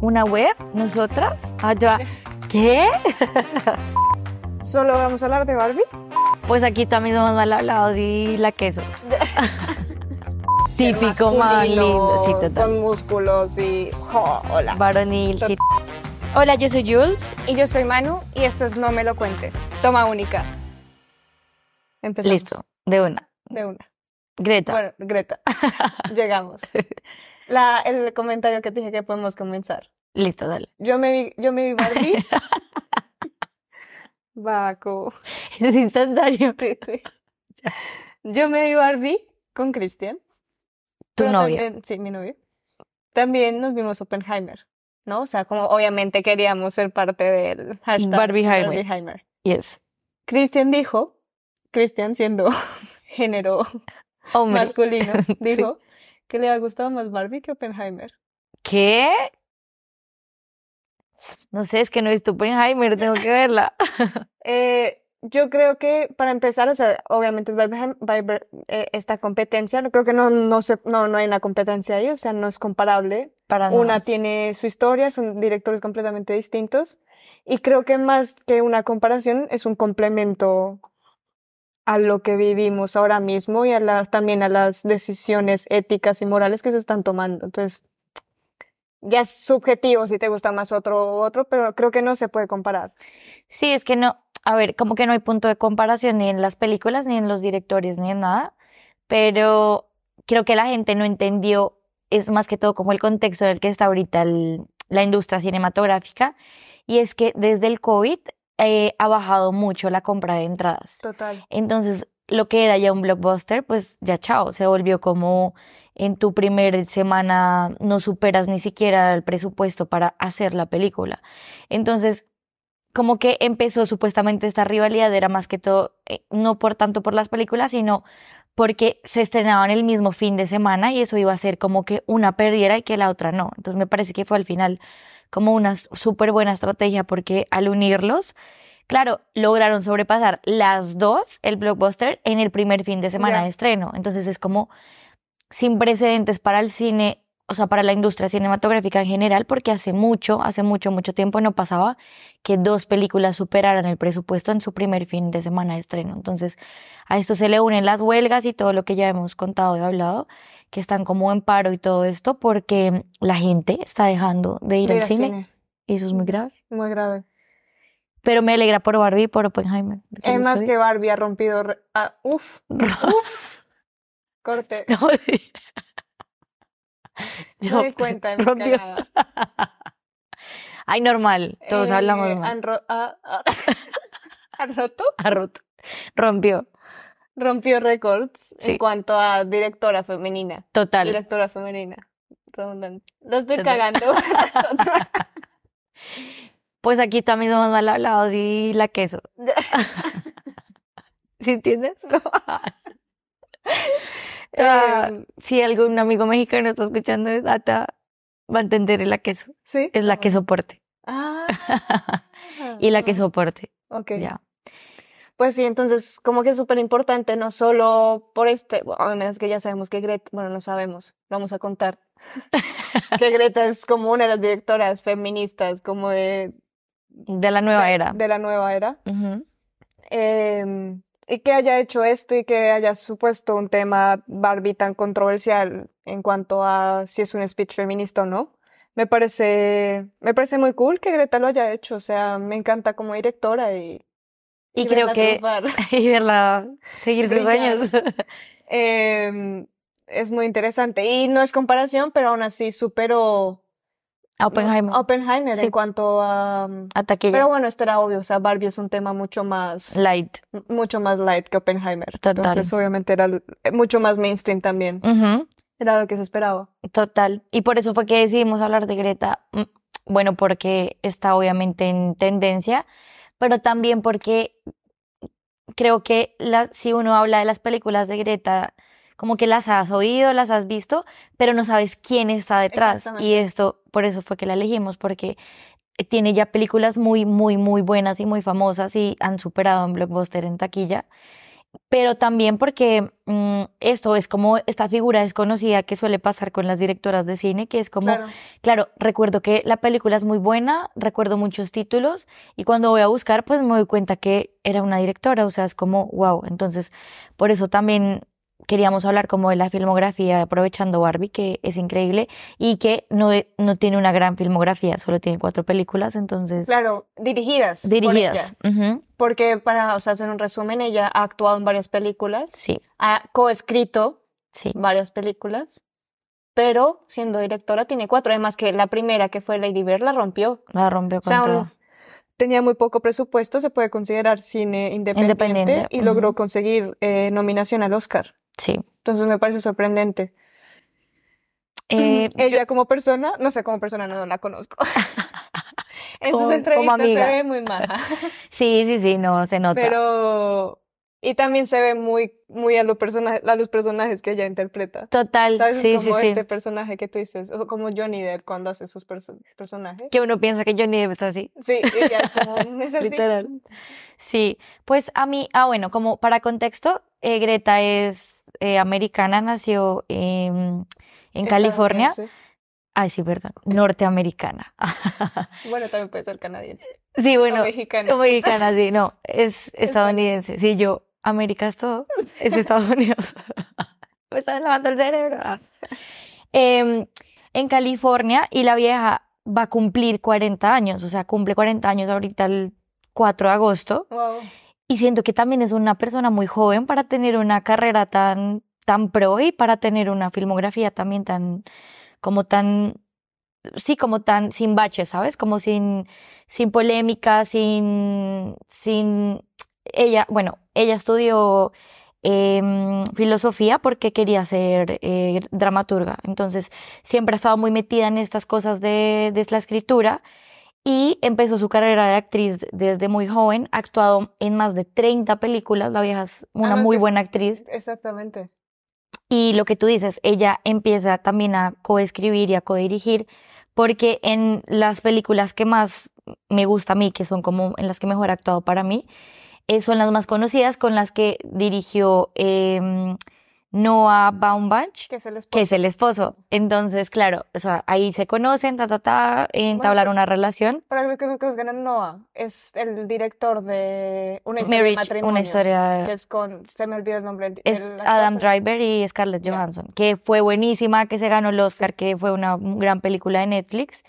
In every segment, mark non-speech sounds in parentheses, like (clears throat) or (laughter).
¿Una web? ¿Nosotras? Allá. ¿Qué? (laughs) ¿Solo vamos a hablar de Barbie? Pues aquí también somos mal hablados y la queso. (laughs) Típico, más lindo. Sí, total. Con músculos y... jo, hola. Varonil, sí. Hola, yo soy Jules. Y yo soy Manu y esto es No Me Lo Cuentes. Toma única. Empezamos. Listo, de una. De una. Greta. Bueno, Greta. (laughs) Llegamos. La, el comentario que te dije que podemos comenzar. Listo, dale. Yo me vi, yo me vi Barbie. (laughs) Baco. Es instantáneo. (laughs) Yo me vi Barbie con Cristian. Tu novio. también- sí, mi novio. También nos vimos Oppenheimer, ¿no? O sea, como obviamente queríamos ser parte del hashtag Barbieheimer. Barbieheimer. Yes. Cristian dijo, Cristian siendo (laughs) género Hombre. masculino, dijo que le ha gustado más Barbie que Oppenheimer. ¿Qué? No sé, es que no he visto Oppenheimer, tengo que verla. (laughs) Eh, yo creo que para empezar, o sea, obviamente es Barbieheimer- Barbi- eh, esta competencia, creo que no, no, se, no, no hay una competencia ahí, o sea, no es comparable. Para Una nada. tiene su historia, son directores completamente distintos y creo que más que una comparación es un complemento a lo que vivimos ahora mismo y a también a las decisiones éticas y morales que se están tomando. Entonces, ya es subjetivo si te gusta más otro u otro, pero creo que no se puede comparar. Sí, es que no, a ver, como que no hay punto de comparación ni en las películas, ni en los directores, ni en nada, pero creo que la gente no entendió, es más que todo como el contexto en el que está ahorita el- la industria cinematográfica, y es que desde el COVID eh, ha bajado mucho la compra de entradas. Total. Entonces, lo que era ya un blockbuster, pues ya chao, se volvió como en tu primer semana no superas ni siquiera el presupuesto para hacer la película. Entonces, como que empezó supuestamente esta rivalidad, era más que todo, eh, no por tanto por las películas, sino porque se estrenaban el mismo fin de semana y eso iba a ser como que una perdiera y que la otra no. Entonces me parece que fue al final como una súper buena estrategia porque al unirlos, claro, lograron sobrepasar las dos, el blockbuster, en el primer fin de semana de estreno. Entonces es como sin precedentes para el cine, o sea, para la industria cinematográfica en general, porque hace mucho, hace mucho, mucho tiempo no pasaba que dos películas superaran el presupuesto en su primer fin de semana de estreno. Entonces, a esto se le unen las huelgas y todo lo que ya hemos contado y hablado, que están como en paro y todo esto, porque la gente está dejando de ir De al cine, cine. y eso es muy grave. Muy grave. Pero me alegra por Barbie y por Oppenheimer. Es más que Barbie ha rompido... ah, uf, (laughs) uf. Corte. (laughs) No, sí. Me Yo, di cuenta de mi rompió. cagada. (laughs) Ay, normal, todos Eh, hablamos mal. han, ro- ah, ah, ¿han roto? Ha roto. Rompió. Rompió récords Sí. en cuanto a directora femenina. Total. Directora femenina. Redundante. Lo estoy Total. cagando. (laughs) Pues aquí también somos mal hablados y la queso. (laughs) ¿Sí entiendes? (laughs) Ah, Eh, si algún amigo mexicano está escuchando ata va a entender la queso. sí. Es la que soporte. Ah. Y la que soporte. Ok. Ya. Pues sí, entonces como que es súper importante, no solo por este, bueno, es que ya sabemos que Greta, bueno, no sabemos, vamos a contar, (laughs) que Greta es como una de las directoras feministas como de, De la nueva de, era. de la nueva era. Em, y que haya hecho esto y que haya supuesto un tema Barbie tan controversial en cuanto a si es un speech feminista o no. Me parece, me parece muy cool que Greta lo haya hecho, o sea, me encanta como directora y, Y, y creo que triunfar. (laughs) y verla seguir sus sueños. (laughs) Em, es muy interesante. Y no es comparación, pero aún así superó A Oppenheimer. Oppenheimer Sí. en cuanto a... A taquilla. Pero bueno, esto era obvio, o sea, Barbie es un tema mucho más, Light. mucho más light que Oppenheimer. Total. Entonces, obviamente era l- mucho más mainstream también. Era lo que se esperaba. Total. Y por eso fue que decidimos hablar de Greta. Mm, Bueno, porque está obviamente en tendencia, pero también porque creo que la- si uno habla de las películas de Greta, como que las has oído, las has visto, pero no sabes quién está detrás. Y esto, por eso fue que la elegimos, porque tiene ya películas muy, muy, muy buenas y muy famosas y han superado en Blockbuster en taquilla. Pero también porque mm, esto es como esta figura desconocida que suele pasar con las directoras de cine, que es como, claro. Claro. recuerdo que la película es muy buena, recuerdo muchos títulos y cuando voy a buscar pues me doy cuenta que era una directora, o sea, es como, wow, entonces por eso también queríamos hablar como de la filmografía aprovechando Barbie, que es increíble y que no, no tiene una gran filmografía, solo tiene cuatro películas, entonces... Claro, dirigidas. por Dirigidas. Porque para o sea, hacer un resumen, ella ha actuado en varias películas, Sí, ha coescrito sí. varias películas, pero siendo directora tiene cuatro. Además que la primera, que fue Lady Bird, la rompió. La rompió O con sea, todo. tenía muy poco presupuesto, se puede considerar cine independiente, Independiente, y logró conseguir eh, nominación al Oscar. Sí. Entonces me parece sorprendente. Eh, (clears throat) Ella como persona, no sé, como persona no la conozco. (laughs) en sus como entrevistas se ve muy maja, (laughs) sí, sí, sí, no, se nota. pero y también se ve muy muy a, lo persona- a los personajes que ella interpreta. Total, ¿Sabes? Es sí, como sí. este personaje que tú dices, o como Johnny Depp cuando hace sus perso- personajes. Que uno piensa que Johnny Depp es así. Sí, ella es como, (laughs) es así. Literal. Sí, pues a mí, ah, bueno, como para contexto, eh, Greta es eh, americana, nació en, en California. Ay, sí, verdad, norteamericana. (laughs) Bueno, también puede ser canadiense. Sí, bueno, o mexicana. o mexicana, (laughs) sí, no, es estadounidense. Sí, yo, América es todo, es (laughs) Estados Unidos. Me está lavando el cerebro. Em, en California y la vieja va a cumplir 40 años, o sea, cumple 40 años ahorita el 4 de agosto. Wow. Y siento que también es una persona muy joven para tener una carrera tan, tan pro y para tener una filmografía también tan, como tan, sí, como tan sin baches, ¿sabes? Como sin, sin polémica, sin, sin, ella, bueno, ella estudió em, filosofía porque quería ser eh, dramaturga. Entonces, siempre ha estado muy metida en estas cosas de, de la escritura y empezó su carrera de actriz desde muy joven, ha actuado en más de 30 películas, la vieja es una Ah, muy es- buena actriz. Exactamente. Y lo que tú dices, ella empieza también a coescribir y a codirigir, porque en las películas que más me gusta a mí, que son como en las que mejor ha actuado para mí, eh, son las más conocidas, con las que dirigió em, Noah Baumbach, Que es el esposo. que es el esposo. Entonces, claro, o sea, ahí se conocen, ta, ta, ta, entablaron una relación. Para los que no conozcan, Noah es el director de Una historia de matrimonio. una historia Que es con, se me olvidó el nombre. es Adam Driver y Scarlett. Johansson, que fue buenísima, que se ganó el Oscar, que fue una gran película de Netflix.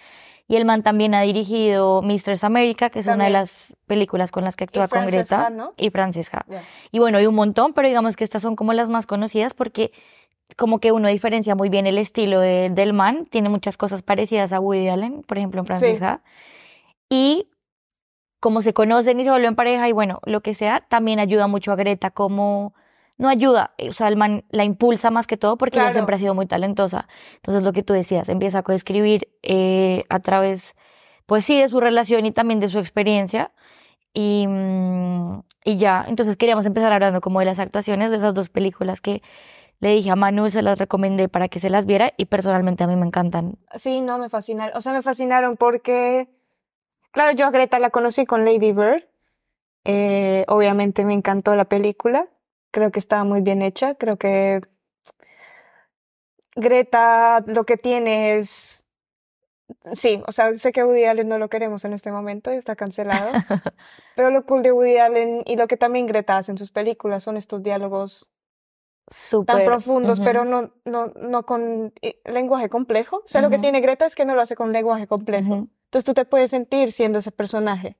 Y el man también ha dirigido Mistress America, que es una de las películas con las que actúa con Frances Greta. Ha, ¿no? Y Frances Ha. Ya. Y bueno, hay un montón, pero digamos que estas son como las más conocidas porque como que uno diferencia muy bien el estilo de- del man. Tiene muchas cosas parecidas a Woody Allen, por ejemplo, en Frances Sí. Ha. Y como se conocen y se vuelven pareja y bueno, lo que sea, también ayuda mucho a Greta como... No ayuda, o sea, el man la impulsa más que todo porque ella Claro. siempre ha sido muy talentosa. Entonces, lo que tú decías, empieza a coescribir eh, a través, pues sí, de su relación y también de su experiencia. Y, mm, y ya, entonces queríamos empezar hablando como de las actuaciones de esas dos películas que le dije a Manu, se las recomendé para que se las viera y personalmente a mí me encantan. Sí, no, me fascinaron. O sea, me fascinaron porque, claro, yo a Greta la conocí con Lady Bird. Eh, obviamente me encantó la película. Creo que estaba muy bien hecha. Creo que Greta lo que tiene es... Sí, o sea, sé que Woody Allen no lo queremos en este momento y está cancelado. (laughs) Pero lo cool de Woody Allen y lo que también Greta hace en sus películas son estos diálogos tan profundos, pero no, no, no con eh, lenguaje complejo. O sea, lo que tiene Greta es que no lo hace con lenguaje complejo. Entonces tú te puedes sentir siendo ese personaje.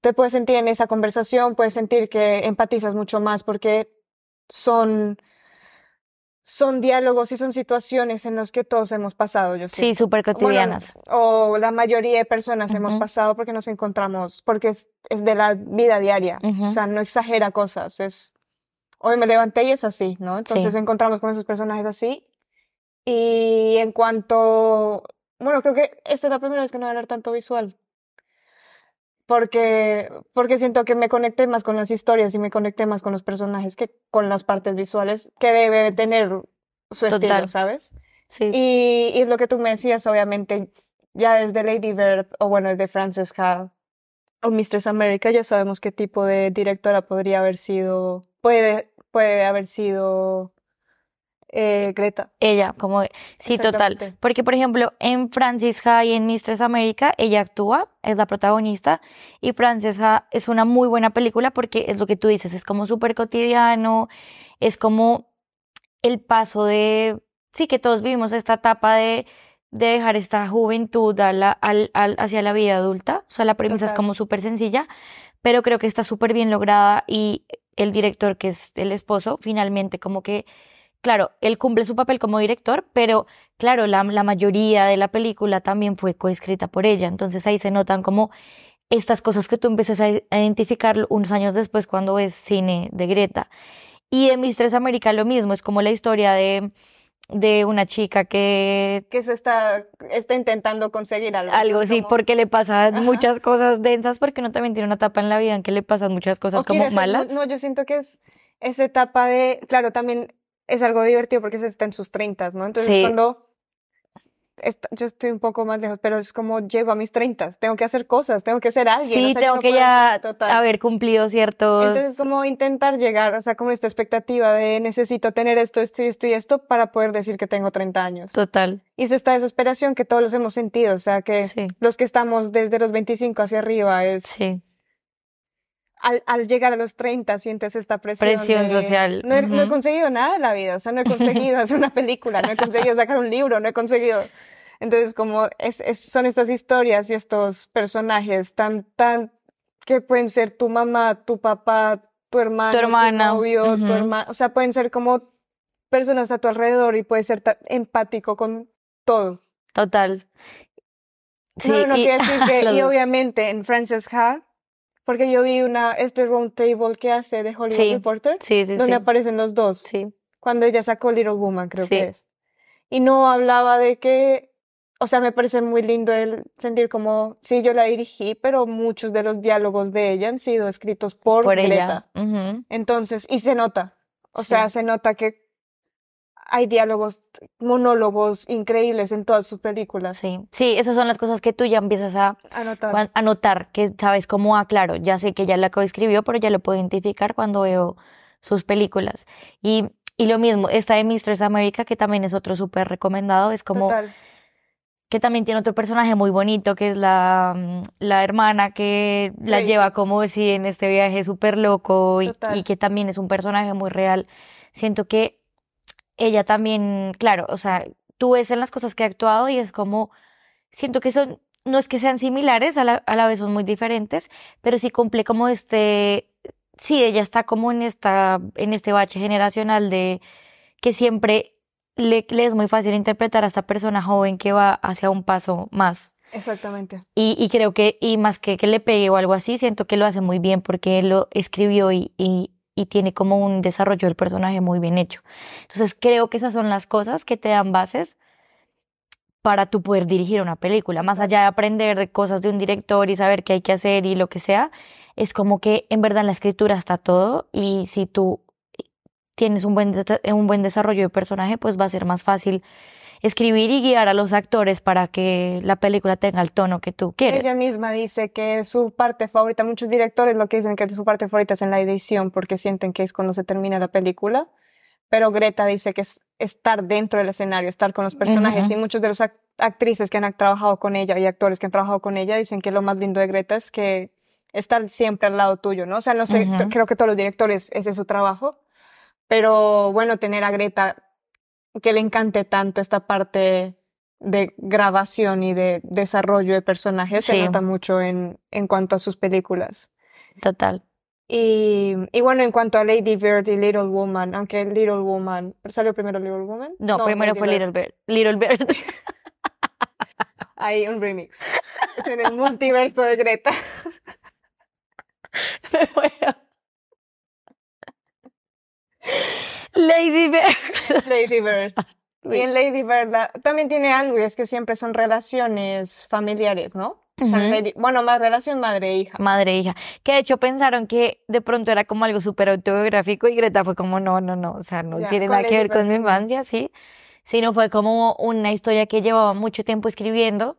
Te puedes sentir en esa conversación, puedes sentir que empatizas mucho más porque son, son diálogos y son situaciones en las que todos hemos pasado, yo Sí, súper Bueno, cotidianas. o la mayoría de personas hemos Ujú. pasado porque nos encontramos, porque es, es de la vida diaria. Ujú. O sea, no exagera cosas, es, hoy me levanté y es así, ¿no? Entonces Sí. encontramos con esos personajes así. Y en cuanto, bueno, creo que esta es la primera vez que no voy a hablar tanto visual. Porque, porque siento que me conecté más con las historias y me conecté más con los personajes que con las partes visuales que debe tener su estilo. ¿sabes? Sí. Y, lo que tú me decías, obviamente, ya desde Lady Bird, o bueno, desde Frances Ha, o Mistress America, ya sabemos qué tipo de directora podría haber sido puede, puede haber sido eh, Greta. Ella, como, sí, total. Porque, por ejemplo, en Francis Ha y en Mistress America, ella actúa, es la protagonista, y Francis Ha es una muy buena película porque es lo que tú dices, es como súper cotidiano, es como el paso de, sí, que todos vivimos esta etapa de, de dejar esta juventud a la- al- al- hacia la vida adulta. O sea, la premisa es como súper sencilla, pero creo que está súper bien lograda y el director, que es el esposo, finalmente como que Claro, él cumple su papel como director, pero claro, la, la mayoría de la película también fue coescrita por ella. Entonces ahí se notan como estas cosas que tú empiezas a, identificar unos años después cuando ves cine de Greta. Y de Mistress América lo mismo, es como la historia de, de una chica que Que se está, está intentando conseguir algo. algo sí, como- porque le pasan Ajá. muchas cosas densas, porque uno también tiene una etapa en la vida en que le pasan muchas cosas o como ser malas. No, yo siento que es esa etapa de, claro, también es algo divertido porque se está en sus treintas, ¿no? Entonces Sí. cuando est- yo estoy un poco más lejos, pero es como llego a mis treintas, tengo que hacer cosas, tengo que ser alguien, Sí, o sea, tengo no que ya total. haber cumplido ciertos... Entonces, como intentar llegar, o sea, como esta expectativa de necesito tener esto, esto y esto y esto para poder decir que tengo 30 años. Total, Y es esta desesperación que todos los hemos sentido, o sea, que sí, los que estamos desde los 25 hacia arriba es, sí. Al, al llegar a los 30 sientes esta presión. Presión de, social, No he, no he conseguido nada en la vida, o sea, no he conseguido (laughs) hacer una película, no he conseguido sacar un libro, no he conseguido. Entonces, como es, es- son estas historias y estos personajes tan, tan, que pueden ser tu mamá, tu papá, tu hermano, hermana, novio, tu ujú. hermano, o sea, pueden ser como personas a tu alrededor y puedes ser empático con todo. Total. Sí, no, no y- decir (laughs) que, y obviamente en Frances Ha, porque yo vi una, este round table que hace de Hollywood Sí, Reporter, Sí, sí, donde aparecen los dos, Sí, cuando ella sacó Little Woman, creo que es. Y no hablaba de que, o sea, me parece muy lindo el sentir como, sí, yo la dirigí, pero muchos de los diálogos de ella han sido escritos por, por Greta. ella. Ujú. Entonces, y se nota, o sea, se nota que hay diálogos, monólogos increíbles en todas sus películas. Sí, sí, esas son las cosas que tú ya empiezas a, A notar. cuan- a notar, que sabes cómo, ah, claro, ya sé que ella la coescribió, pero ya lo puedo identificar cuando veo sus películas. Y, y lo mismo, esta de Mistress America, que también es otro súper recomendado, es como Total. que también tiene otro personaje muy bonito, que es la, mm, la hermana que la Crazy. lleva como si en este viaje súper loco y, y que también es un personaje muy real. Siento que ella también, claro, o sea, tú ves en las cosas que ha actuado y es como, siento que son, no es que sean similares, a la, a la vez son muy diferentes, pero sí cumple como este, sí, ella está como en esta, en este bache generacional de que siempre le, le es muy fácil interpretar a esta persona joven que va hacia un paso más. Exactamente. Y, y creo que, y más que que le pegue o algo así, siento que lo hace muy bien porque él lo escribió y, y, y tiene como un desarrollo del personaje muy bien hecho. Entonces creo que esas son las cosas que te dan bases para tú poder dirigir una película. Más allá de aprender de cosas de un director y saber qué hay que hacer y lo que sea, es como que en verdad en la escritura está todo y si tú tienes un buen, un buen desarrollo de personaje, pues va a ser más fácil escribir y guiar a los actores para que la película tenga el tono que tú quieres. Ella misma dice que su parte favorita, muchos directores lo que dicen que su parte favorita es en la edición porque sienten que es cuando se termina la película, pero Greta dice que es estar dentro del escenario, estar con los personajes y muchos de los ac- actrices que han trabajado con ella y actores que han trabajado con ella dicen que lo más lindo de Greta es que estar siempre al lado tuyo, ¿no? O sea, no sé, creo que todos los directores ese es su trabajo, pero bueno, tener a Greta que le encante tanto esta parte de grabación y de desarrollo de personajes se nota mucho en, en cuanto a sus películas. Total. Y, y bueno, en cuanto a Lady Bird y Little Woman, aunque Little Woman, ¿salió primero Little Woman? No, primero Lady fue. Little Bird. Little Bird. Hay un remix. En el multiverso de Greta. (laughs) Me muero. Lady Bird. (laughs) Lady Bird. (laughs) Y en Lady Bird la- también tiene algo y es que siempre son relaciones familiares, ¿no? O sea, bueno, más relación madre-hija. Madre e hija. Que de hecho pensaron que de pronto era como algo súper autobiográfico y Greta fue como, no, no, no, o sea, no Ya, tiene nada que ver con mi infancia, sí. Sino fue como una historia que llevaba mucho tiempo escribiendo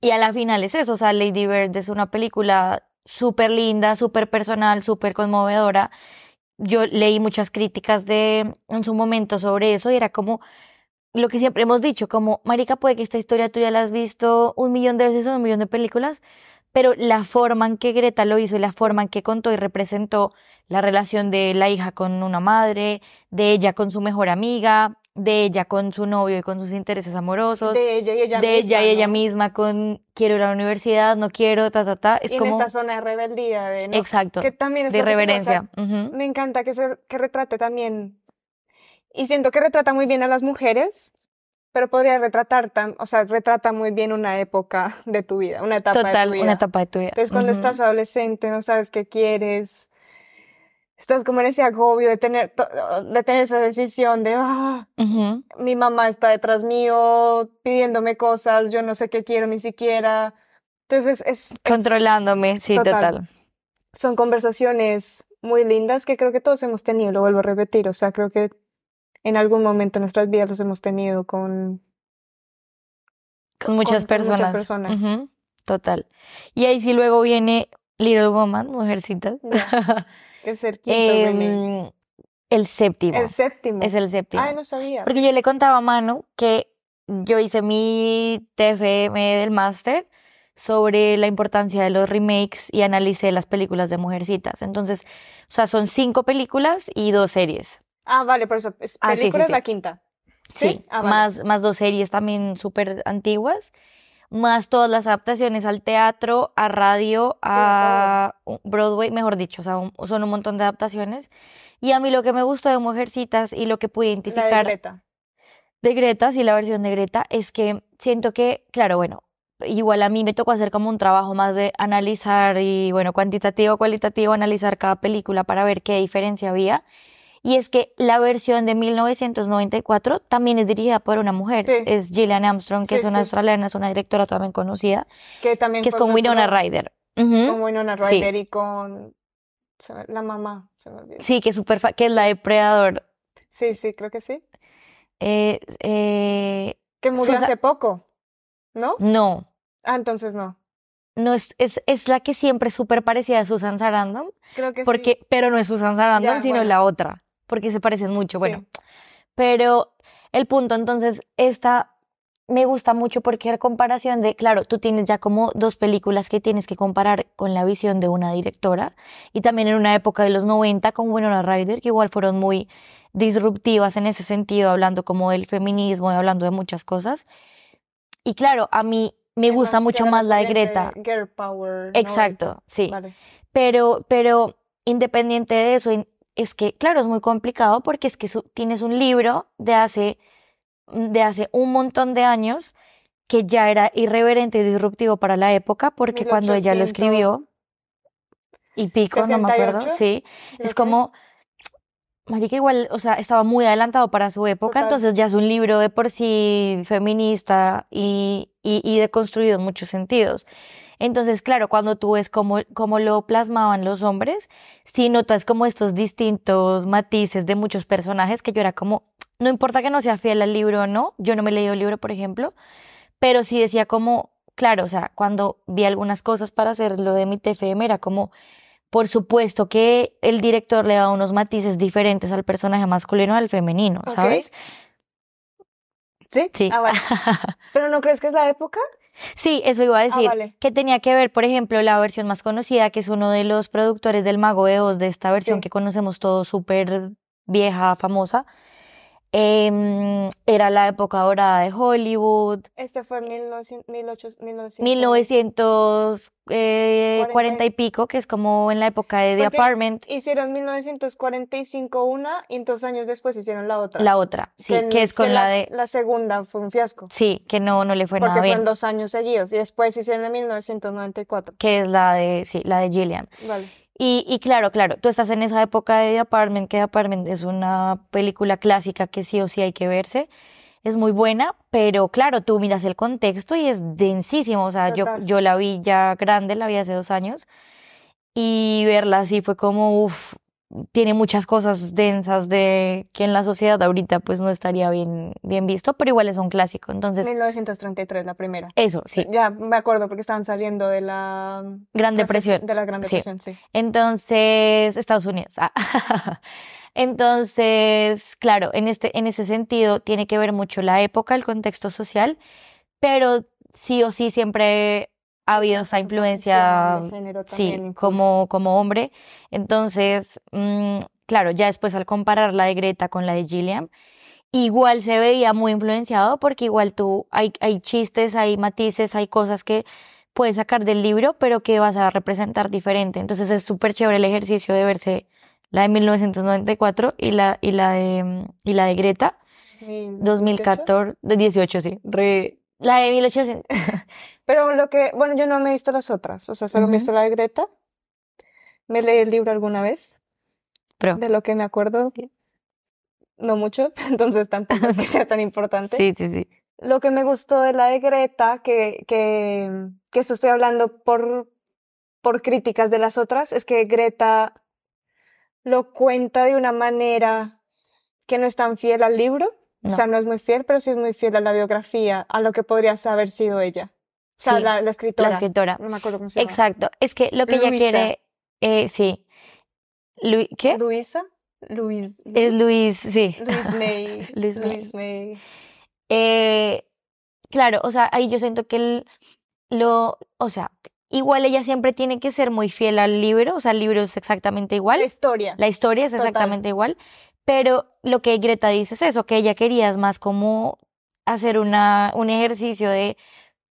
y a la final es eso, o sea, Lady Bird es una película súper linda, súper personal, súper conmovedora yo leí muchas críticas de en su momento sobre eso y era como lo que siempre hemos dicho, como, Marica, puede que esta historia tú ya la has visto un millón de veces en un millón de películas, pero la forma en que Greta lo hizo y la forma en que contó y representó la relación de la hija con una madre, de ella con su mejor amiga, de ella con su novio y con sus intereses amorosos, De ella y ella de misma. ella y ella misma con quiero ir a la universidad, no quiero, ta, ta, ta. Es Y en como, esta zona de rebeldía, de no, exacto, que también es de reverencia. Me encanta que, se, que retrate también, y siento que retrata muy bien a las mujeres, pero podría retratar, tam- o sea, retrata muy bien una época de tu vida, una etapa de tu Total, vida. una etapa de tu vida. Entonces, cuando estás adolescente, no sabes qué quieres, estás como en ese agobio de tener, de tener esa decisión de, ah, mi mamá está detrás mío pidiéndome cosas, yo no sé qué quiero ni siquiera. Entonces, es, es- Controlándome, sí, Total. total. son conversaciones muy lindas que creo que todos hemos tenido, lo vuelvo a repetir, o sea, creo que en algún momento de nuestras vidas los hemos tenido con... Con muchas con muchas personas. personas. Total. Y ahí sí luego viene Little Woman, Mujercita. Ya, (laughs) es el quinto remake. Em, el séptimo. El séptimo. Es el séptimo. Ay, no sabía. Porque yo le contaba a Manu que yo hice mi TFM del máster sobre la importancia de los remakes y analicé las películas de Mujercitas. Entonces, o sea, son cinco películas y dos series. Ah, vale, por eso. es- Ah, sí, sí, película es la quinta. Sí, Ah, vale. más, más dos series también súper antiguas, más todas las adaptaciones al teatro, a radio, a Broadway, mejor dicho, o sea, un- son un montón de adaptaciones. Y a mí lo que me gustó de Mujercitas y lo que pude La de identificar Greta. de Greta, sí, la versión de Greta, es que siento que, claro, bueno, igual a mí me tocó hacer como un trabajo más de analizar y, bueno, cuantitativo, cualitativo, analizar cada película para ver qué diferencia había. Y es que la versión de 1994 también es dirigida por una mujer, Sí. es Gillian Armstrong, que Sí, es una sí. australiana, es una directora también conocida, Que también que es con Winona Ryder. Ujú. Con Winona Sí. Ryder y con la mamá. Se me olvidó. Sí, que es súper, fa- que es la depredador. Sí, sí, creo que sí. Eh, eh, Que murió Susa- hace poco, ¿no? no, Ah, entonces no. no es, es, es la que siempre es súper parecida a Susan Sarandon, Creo que sí. porque, pero no es Susan Sarandon, Ya, sino bueno. la otra, porque se parecen mucho. Bueno, Sí. pero el punto, entonces, esta me gusta mucho porque en comparación de, claro, tú tienes ya como dos películas que tienes que comparar con la visión de una directora y también en una época de los 90 con Winona Ryder, que igual fueron muy disruptivas en ese sentido, hablando como del feminismo y hablando de muchas cosas. Y claro, a mí me gusta mucho más la de Greta. Girl power. ¿no? Exacto, sí. Vale. Pero, pero independiente de eso, es que, claro, es muy complicado porque es que su- tienes un libro de hace, de hace un montón de años que ya era irreverente y disruptivo para la época porque cuando ella lo 1800. escribió y pico, no me acuerdo, 68, sí, es como, marica igual, o sea, estaba muy adelantado para su época, Total. entonces ya es un libro de por sí feminista y, y, y deconstruido en muchos sentidos. Entonces, claro, cuando tú ves cómo, cómo lo plasmaban los hombres, sí notas como estos distintos matices de muchos personajes que yo era como, no importa que no sea fiel al libro o no, yo no me he leído el libro, por ejemplo, pero sí decía como, claro, o sea, cuando vi algunas cosas para hacer lo de mi TFM era como, por supuesto que el director le da unos matices diferentes al personaje masculino al femenino. ¿sabes? ¿Sí? Sí. Ah, vale. (laughs) ¿Pero no crees que es la época? Sí, eso iba a decir. vale. Que tenía que ver, por ejemplo, la versión más conocida, que es uno de los productores del Mago de Oz, de esta versión Sí. que conocemos todos, súper vieja, famosa. Em, era la época dorada de Hollywood, Este fue en 1900, 1800, 1940 eh, Cuarenta y- pico, que es como en la época de The Porque Apartment, Hicieron 1945 una y dos años después hicieron la otra. la otra, sí, en- que es con la de, La segunda fue un fiasco. sí, que no, no le fue Porque nada fueron bien, dos años seguidos y después hicieron en 1994. que es la de, sí, la de Gillian. Vale. Y, y claro, claro, tú estás en esa época de The Apartment, que The Apartment es una película clásica que sí o sí hay que verse. Es muy buena, pero claro, tú miras el contexto y es densísimo. O sea, yo, yo la vi ya grande, la vi hace dos años, y verla así fue como, uff, tiene muchas cosas densas de que en la sociedad ahorita pues no estaría bien, bien visto, pero igual es un clásico. Entonces, 1933, la primera. eso, sí. Ya me acuerdo porque estaban saliendo de la Gran Depresión. De la Gran Sí. Depresión, sí. Entonces, Estados Unidos. ah. (laughs) Entonces, claro, en este, en ese sentido tiene que ver mucho la época, el contexto social, pero sí o sí siempre ha habido esa influencia, género sí, también como, como hombre. Entonces, mm, claro, ya después al comparar la de Greta con la de Gilliam, igual se veía muy influenciado porque igual tú, hay, hay chistes, hay matices, hay cosas que puedes sacar del libro, pero que vas a representar diferente. Entonces es súper chévere el ejercicio de verse la de 1994 y la, y la de, y la de Greta, 2014, de 18, sí, re, la de 1800, (laughs) Pero lo que, bueno, yo no me he visto las otras, o sea, solo me he visto la de Greta. Me leí el libro alguna vez, pero, de lo que me acuerdo, no mucho, (laughs) entonces tampoco es que sea tan importante. sí, sí, sí, Lo que me gustó de la de Greta, que, que, que esto estoy hablando por, por críticas de las otras, es que Greta lo cuenta de una manera que no es tan fiel al libro. O sea, no es muy fiel, pero sí es muy fiel a la biografía, a lo que podría haber sido ella. O sea, Sí, la, la escritora. la escritora. No me acuerdo cómo se llama. Exacto, es que lo que ella quiere, eh, sí, Lu- ¿qué? Luisa. Luis. Es Luis, sí. Luis May. (laughs) Luis May. Luis May. Eh, claro, o sea, ahí yo siento que el, lo, o sea, igual ella siempre tiene que ser muy fiel al libro, o sea, el libro es exactamente igual, La historia. la historia es Total. exactamente igual, pero lo que Greta dice es eso, que ella quería es más como hacer una, un ejercicio de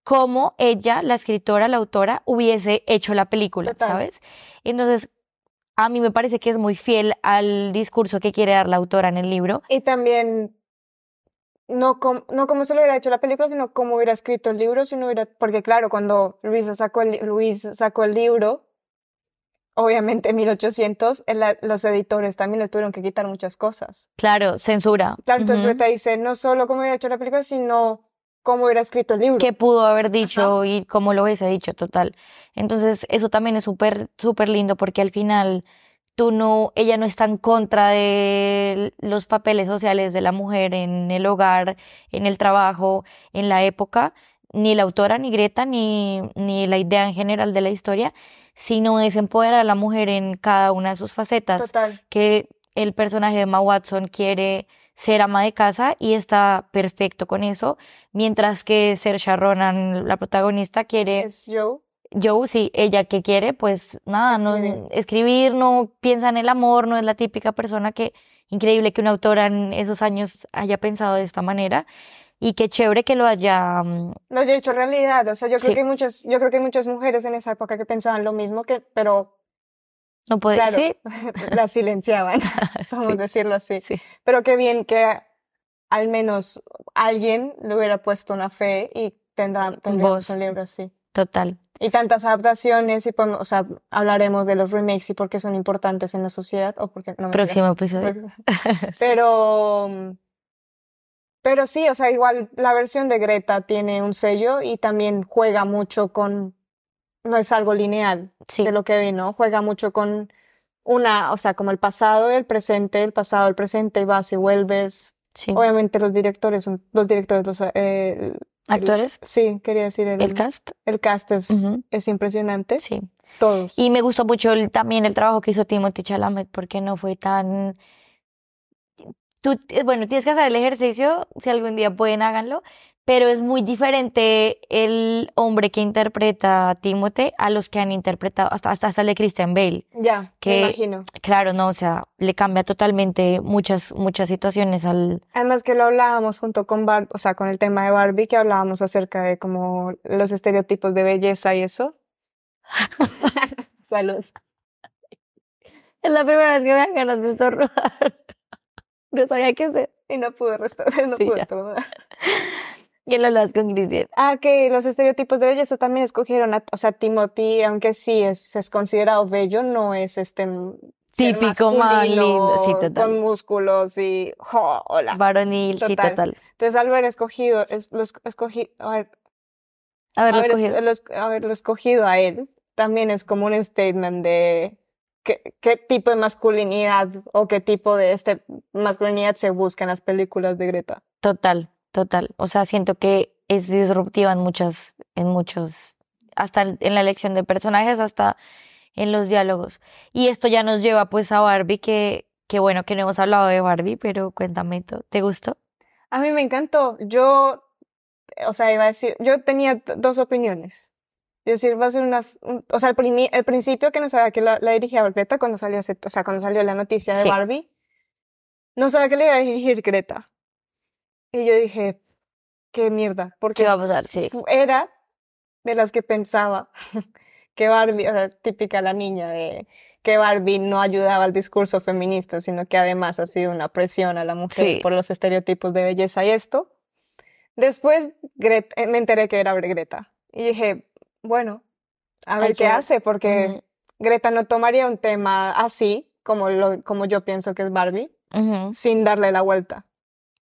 cómo ella, la escritora, la autora, hubiese hecho la película, Total. ¿sabes? Entonces, a mí me parece que es muy fiel al discurso que quiere dar la autora en el libro. Y también, no, com- no como se lo hubiera hecho la película, sino cómo hubiera escrito el libro, si no hubiera, porque claro, cuando Luisa sacó el, Luis sacó el libro, obviamente en 1800, el- los editores también les tuvieron que quitar muchas cosas. Claro, censura. Claro, entonces. Greta dice, no solo cómo hubiera hecho la película, sino cómo hubiera escrito el libro. qué pudo haber dicho y cómo lo hubiese dicho, total. Entonces, eso también es súper, súper lindo porque al final tú no, ella no está en contra de los papeles sociales de la mujer en el hogar, en el trabajo, en la época, ni la autora, ni Greta, ni, ni la idea en general de la historia, sino es empoderar a la mujer en cada una de sus facetas Total. que el personaje de Emma Watson quiere ser ama de casa y está perfecto con eso, mientras que Saoirse Ronan, la protagonista, quiere, Es Joe. Joe, sí, ella que quiere, pues nada, no Escribir. escribir, no piensa en el amor, no es la típica persona que, increíble que una autora en esos años haya pensado de esta manera y qué chévere que lo haya, mm, Lo haya hecho realidad. O sea, yo creo Sí. que hay muchas, yo creo que hay muchas mujeres en esa época que pensaban lo mismo que, pero no puede, Claro. sí, (laughs) la silenciaban, (laughs) (laughs) vamos sí, a decirlo así. sí. Pero qué bien que al menos alguien le hubiera puesto una fe y tendrán, tendremos Voz. un libro así. total. Y tantas adaptaciones y podemos, o sea, hablaremos de los remakes y por qué son importantes en la sociedad o porque no mentiras. Próximo episodio. Pero, pero sí, o sea, igual la versión de Greta tiene un sello y también juega mucho con, no es algo lineal Sí, de lo que vi, ¿no? Juega mucho con una, o sea, como el pasado, el presente, el pasado, el presente, y vas y vuelves. sí. Obviamente los directores son, los directores, los, eh, el- Actores, sí, quería decir el, el cast, el cast es, es impresionante, sí. todos. Y me gustó mucho el- también el trabajo que hizo Timothy Chalamet porque no fue tan... Tú, eh, bueno, tienes que hacer el ejercicio, si algún día pueden, háganlo, pero es muy diferente el hombre que interpreta a Timothy a los que han interpretado, hasta, hasta, hasta el de Christian Bale. Ya, que- me imagino. Claro, no, o sea, le cambia totalmente muchas, muchas situaciones al... Además que lo hablábamos junto con Barbie, o sea, con el tema de Barbie, que hablábamos acerca de como los estereotipos de belleza y eso. (laughs) Salud. Es la primera vez que me dan ganas de estornudar. No sabía qué hacer. Y no pude restar, (laughs) no Sí, pude estornudar. ¿Quién (laughs) lo hablas con Cristian? Ah, que los estereotipos de belleza también escogieron a, o sea, Timothy, aunque sí es, es considerado bello, no es este m- ser Típico, más lindo, sí, total. con músculos y jo, hola. Varonil, sí, Total. total. Entonces, al haber escogido, es, lo es- escogí, a ver, Haberlo haber, es- escogido. lo es- haberlo escogido a él, también es como un statement de qué, qué tipo de masculinidad o qué tipo de este masculinidad se busca en las películas de Greta. Total, total. O sea, siento que es disruptiva en muchas, en muchos, hasta en la elección de personajes, hasta en los diálogos. Y esto ya nos lleva pues a Barbie, que, que bueno que no hemos hablado de Barbie, pero cuéntame, ¿te gustó? A mí me encantó. Yo, o sea, iba a decir, yo tenía dos opiniones. Es decir, va a ser una, o sea, el, el, principio que no sabía que la, la dirigía Greta cuando salió, o sea, cuando salió la noticia de Barbie, no sabía que le iba a dirigir Greta. Y yo dije, qué mierda, porque ¿Qué va a pasar? Sí. era de las que pensaba (laughs) que Barbie, o sea, típica la niña de que Barbie no ayudaba al discurso feminista, sino que además ha sido una presión a la mujer por los estereotipos de belleza y esto. Después eh, me enteré que era Greta y dije, bueno, a ver qué hace, porque Greta no tomaría un tema así, como, lo, como yo pienso que es Barbie, sin darle la vuelta.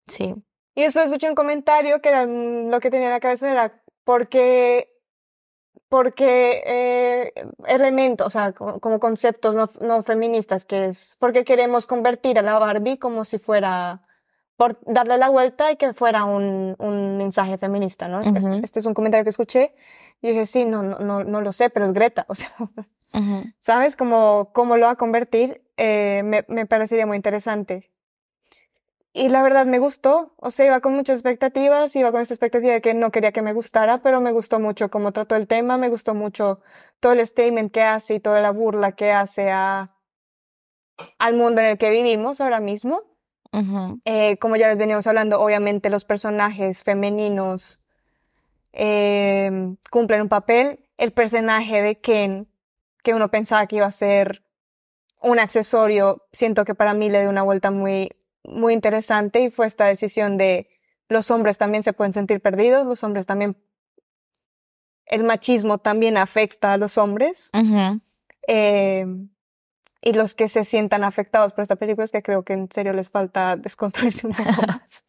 Sí. Y después escuché un comentario que era, mm, lo que tenía en la cabeza era, porque porque eh, elementos, o sea, como, conceptos no, no, feministas, que es porque queremos convertir a la Barbie como si fuera, por darle la vuelta y que fuera un, un mensaje feminista, ¿no? este, este, es un comentario que escuché y dije, sí, no, no, no lo sé, pero es Greta, o sea, (laughs) ¿sabes? Como, cómo lo va a convertir, eh, me, me parecería muy interesante y la verdad me gustó, o sea, iba con muchas expectativas, iba con esta expectativa de que no quería que me gustara, pero me gustó mucho cómo trató el tema, me gustó mucho todo el statement que hace y toda la burla que hace a, al mundo en el que vivimos ahora mismo. Eh, como ya les veníamos hablando, obviamente los personajes femeninos eh, cumplen un papel. El personaje de Ken, que uno pensaba que iba a ser un accesorio, siento que para mí le dio una vuelta muy muy interesante y fue esta decisión de los hombres también se pueden sentir perdidos, los hombres también, el machismo también afecta a los hombres. eh, y los que se sientan afectados por esta película es que creo que en serio les falta (laughs) desconstruirse un poco (laughs) más.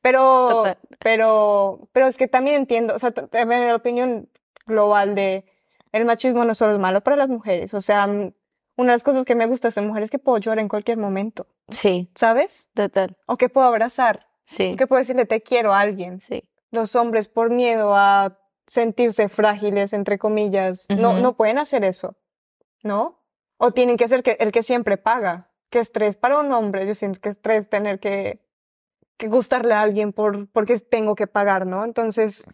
Pero, pero, pero es que también entiendo, o sea, también la opinión global de el machismo no solo es malo para las mujeres, o sea, una de las cosas que me gusta ser mujer es que puedo llorar en cualquier momento. Sí. ¿Sabes? Total. O que puedo abrazar. Sí. O que puedo decirle te quiero a alguien. Sí. Los hombres por miedo a sentirse frágiles, entre comillas, no, no pueden hacer eso. ¿No? O tienen que ser que, el que siempre paga. Qué estrés para un hombre. Yo siento que estrés tener que, que gustarle a alguien por, porque tengo que pagar, ¿no? Entonces,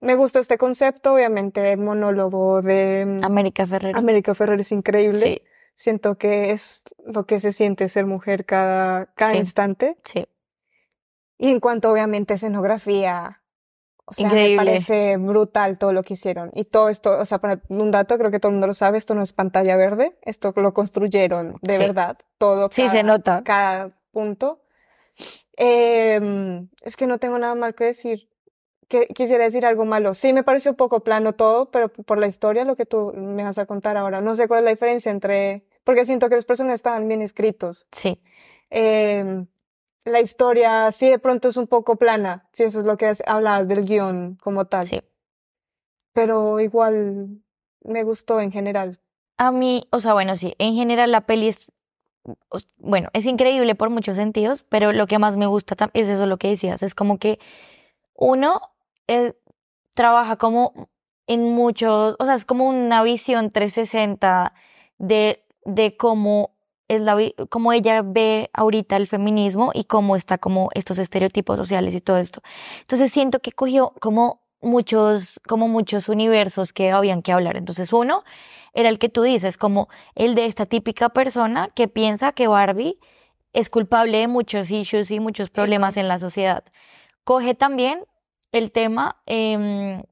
me gustó este concepto, obviamente el monólogo de mm, América Ferrer. América Ferrer es increíble. Sí siento que es lo que se siente ser mujer cada, cada instante. Sí. Y en cuanto obviamente escenografía, o sea, me parece brutal todo lo que hicieron. Y todo esto, o sea, para un dato, creo que todo el mundo lo sabe, esto no es pantalla verde, esto lo construyeron de verdad, todo. Sí, se nota. Cada punto. Eh, es que no tengo nada mal que decir. Que, quisiera decir algo malo. Sí, me pareció un poco plano todo, pero por la historia, lo que tú me vas a contar ahora. No sé cuál es la diferencia entre porque siento que los personajes estaban bien escritos. Sí. Eh, la historia sí de pronto es un poco plana, si eso es lo que hablabas del guion como tal. Sí. Pero igual me gustó en general. A mí, o sea, bueno, sí, en general la peli es, bueno, es increíble por muchos sentidos, pero lo que más me gusta es eso lo que decías, es como que uno eh, trabaja como en muchos, o sea, es como una visión 360 de de cómo es la, cómo ella ve ahorita el feminismo y cómo está como estos estereotipos sociales y todo esto. Entonces siento que cogió como muchos, como muchos universos que habían que hablar. Entonces uno era el que tú dices, como el de esta típica persona que piensa que Barbie es culpable de muchos issues y muchos problemas en la sociedad. Coge también el tema eh,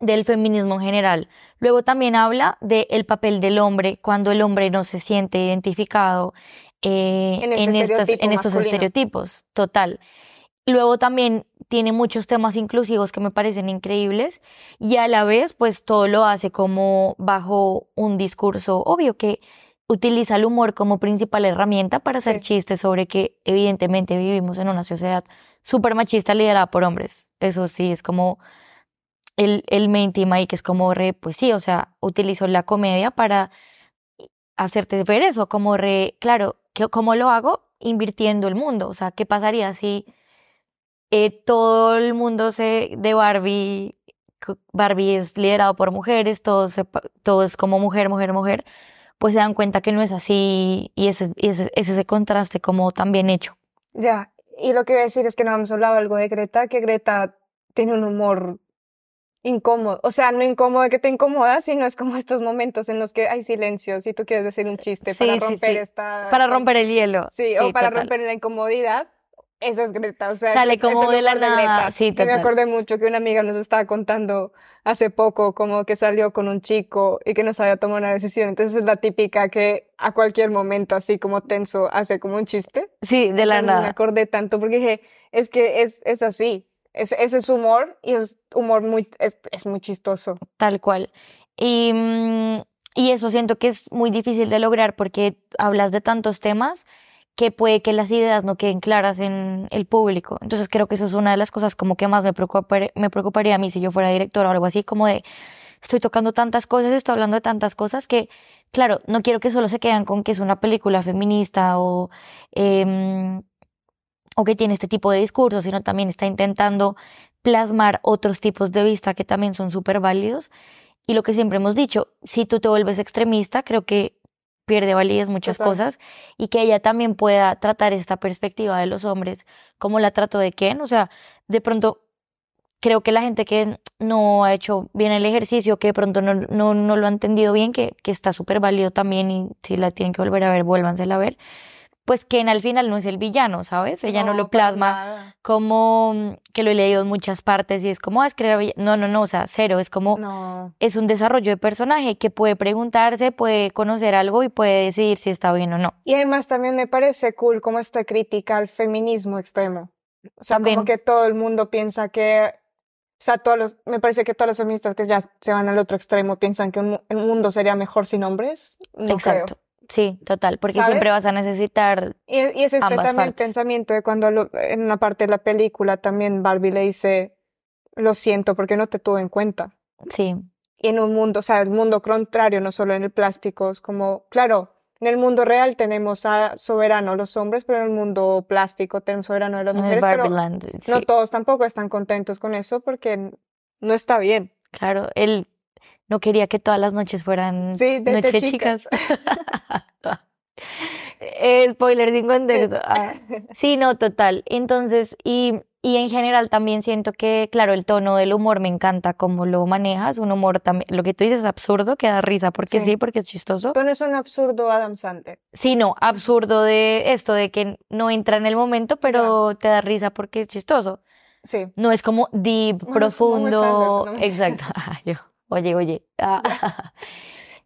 del feminismo en general. Luego también habla del papel del hombre cuando el hombre no se siente identificado eh, en, este en, estos, estereotipos. Total. Luego también tiene muchos temas inclusivos que me parecen increíbles y a la vez pues todo lo hace como bajo un discurso obvio que utiliza el humor como principal herramienta para hacer chistes sobre que evidentemente vivimos en una sociedad súper machista liderada por hombres. Eso sí, es como el, el main ahí, que es como re, pues sí, o sea, utilizó la comedia para hacerte ver eso, como re, claro, ¿cómo lo hago? Invirtiendo el mundo. O sea, ¿qué pasaría si eh, todo el mundo se, de Barbie, Barbie es liderado por mujeres, todo, todo es como mujer, mujer, mujer, pues se dan cuenta que no es así y ese, ese, ese contraste como tan bien hecho. Ya, y lo que voy a decir es que no hemos hablado algo de Greta, que Greta tiene un humor incómodo, o sea, no incómodo que te incomoda, sino es como estos momentos en los que hay silencio, si tú quieres decir un chiste para romper esta... Para romper el hielo. Sí, o para romper la incomodidad. Eso es Greta, o sea, sale como de la nada. Sí, que me acordé mucho que una amiga nos estaba contando hace poco como que salió con un chico y que no sabía tomar una decisión. Entonces es la típica que a cualquier momento así como tenso hace como un chiste. Sí, de la Entonces nada. Me acordé tanto porque dije, es que es, es así. Es, ese es humor y es humor muy, es, es muy chistoso. Tal cual. Y, y eso siento que es muy difícil de lograr porque hablas de tantos temas que puede que las ideas no queden claras en el público. Entonces creo que eso es una de las cosas como que más me, preocuparía, me preocuparía a mí si yo fuera directora o algo así, como de estoy tocando tantas cosas, estoy hablando de tantas cosas que, claro, no quiero que solo se queden con que es una película feminista o, eh, o que tiene este tipo de discursos, sino también está intentando plasmar otros tipos de vista que también son súper válidos. Y lo que siempre hemos dicho, si tú te vuelves extremista, creo que pierde validez muchas Total. cosas y que ella también pueda tratar esta perspectiva de los hombres como la trato de Ken. O sea, de pronto creo que la gente que no ha hecho bien el ejercicio, que de pronto no, no, no lo ha entendido bien, que, que está súper válido también y si la tienen que volver a ver, vuélvansela a ver, pues Ken al final no es el villano, ¿sabes? Ella no, lo plasma nada. como mm, que lo he leído en muchas partes y es como, ah, es que era vill-". no, no, no, o sea, cero, es como No. es un desarrollo de personaje que puede preguntarse, puede conocer algo y puede decidir si está bien o no. Y además también me parece cool como esta crítica al feminismo extremo. O sea, También. como que todo el mundo piensa que, o sea, todos los, me parece que todos los feministas que ya se van al otro extremo piensan que un el mundo sería mejor sin hombres. No Exacto. creo. Sí, total, porque ¿Sabes? siempre vas a necesitar, Y, y es este Ambas también el pensamiento de cuando lo- en una parte de la película también Barbie le dice, lo siento porque no te tuve en cuenta. sí, Y en un mundo, o sea, el mundo contrario, no solo en el plástico, es como, claro, en el mundo real tenemos a soberano los hombres, pero en el mundo plástico tenemos soberano de las el mujeres, pero sí, no todos tampoco están contentos con eso porque no está bien. claro, él no quería que todas las noches fueran Sí, de- (laughs) de noche chicas. chicas. Eh, Spoiler sin contexto. Ah. (laughs) Sí, no, total. Entonces, y, y en general también siento que, claro, el tono del humor me encanta cómo lo manejas, un humor también, lo que tú dices es absurdo, que da risa, porque Sí. sí, porque es chistoso. Pero no es un absurdo Adam Sandler. Sí, no, absurdo de esto, de que no entra en el momento, pero te da risa porque es chistoso. Sí. No es como deep, No, profundo. Exacto. (laughs) Yo, oye, oye. Ah. (laughs)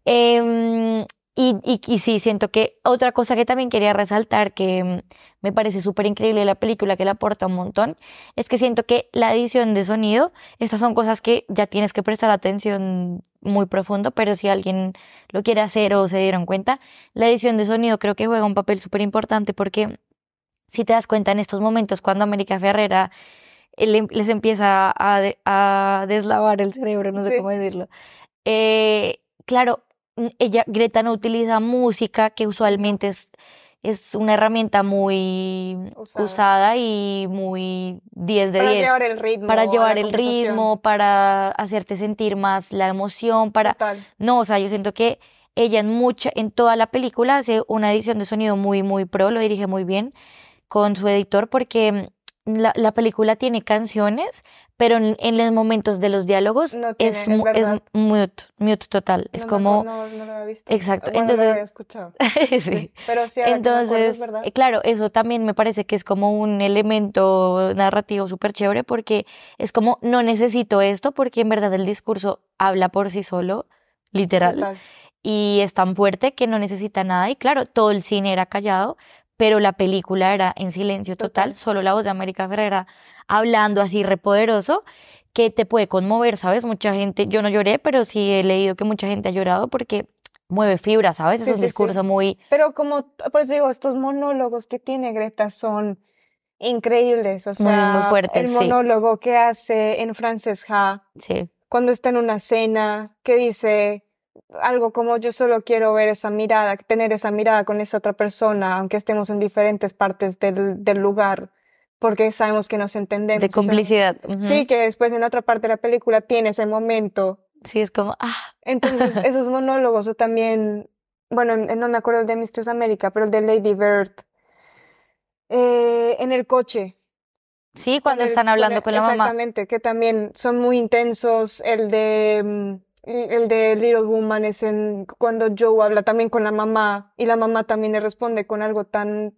Em, y, y, y sí, siento que otra cosa que también quería resaltar, que mm, me parece súper increíble la película, que le aporta un montón, es que siento que la edición de sonido, estas son cosas que ya tienes que prestar atención muy profundo, pero si alguien lo quiere hacer o se dieron cuenta, la edición de sonido creo que juega un papel súper importante porque si te das cuenta en estos momentos cuando América Ferrera le- les empieza a, de- a deslavar el cerebro, no sé Sí. cómo decirlo. Eh, claro, mm, ella, Greta no utiliza música, que usualmente es, es una herramienta muy Usada. usada y muy 10 de Para 10 llevar el ritmo. para llevar el ritmo, para hacerte sentir más la emoción, para... Total. No, o sea, yo siento que ella en mucha, en toda la película hace una edición de sonido muy, muy pro, lo dirige muy bien con su editor porque mm, la, la película tiene canciones, pero en, en los momentos de los diálogos No tiene, es, es mute, mute total. Es No como... no, no lo había visto. Exacto, Bueno, entonces- lo había escuchado. (laughs) sí. Sí. Pero sí, ahora que me acuerdo, es Entonces, verdad. claro, eso también me parece que es como un elemento narrativo súper chévere porque es como, no necesito esto porque en verdad el discurso habla por sí solo, literal, Total. y es tan fuerte que no necesita nada. Y claro, todo el cine era callado, pero la película era en silencio total, Total. solo la voz de América Ferrera hablando así repoderoso que te puede conmover, ¿sabes? Mucha gente, yo no lloré, pero sí he leído que mucha gente ha llorado porque mueve fibra, ¿sabes? Sí, es un sí, sí. discurso muy Pero como, por eso digo, estos monólogos que tiene Greta son increíbles. O Muy, muy sea, fuertes, el monólogo que hace en Frances Ha Sí, cuando está en una cena, que dice, algo como yo solo quiero ver esa mirada, tener esa mirada con esa otra persona, aunque estemos en diferentes partes del, del lugar, porque sabemos que nos entendemos. De complicidad. Sí, que después en otra parte de la película tiene ese momento. Sí, es como, ah. Entonces, (laughs) esos monólogos, o también, bueno, no me acuerdo el de Mistress América, pero el de Lady Bird, eh, en el coche. Sí, cuando están hablando con, la mamá. Exactamente, que también son muy intensos. El de mm, el de Little Woman es en cuando Joe habla también con la mamá y la mamá también le responde con algo tan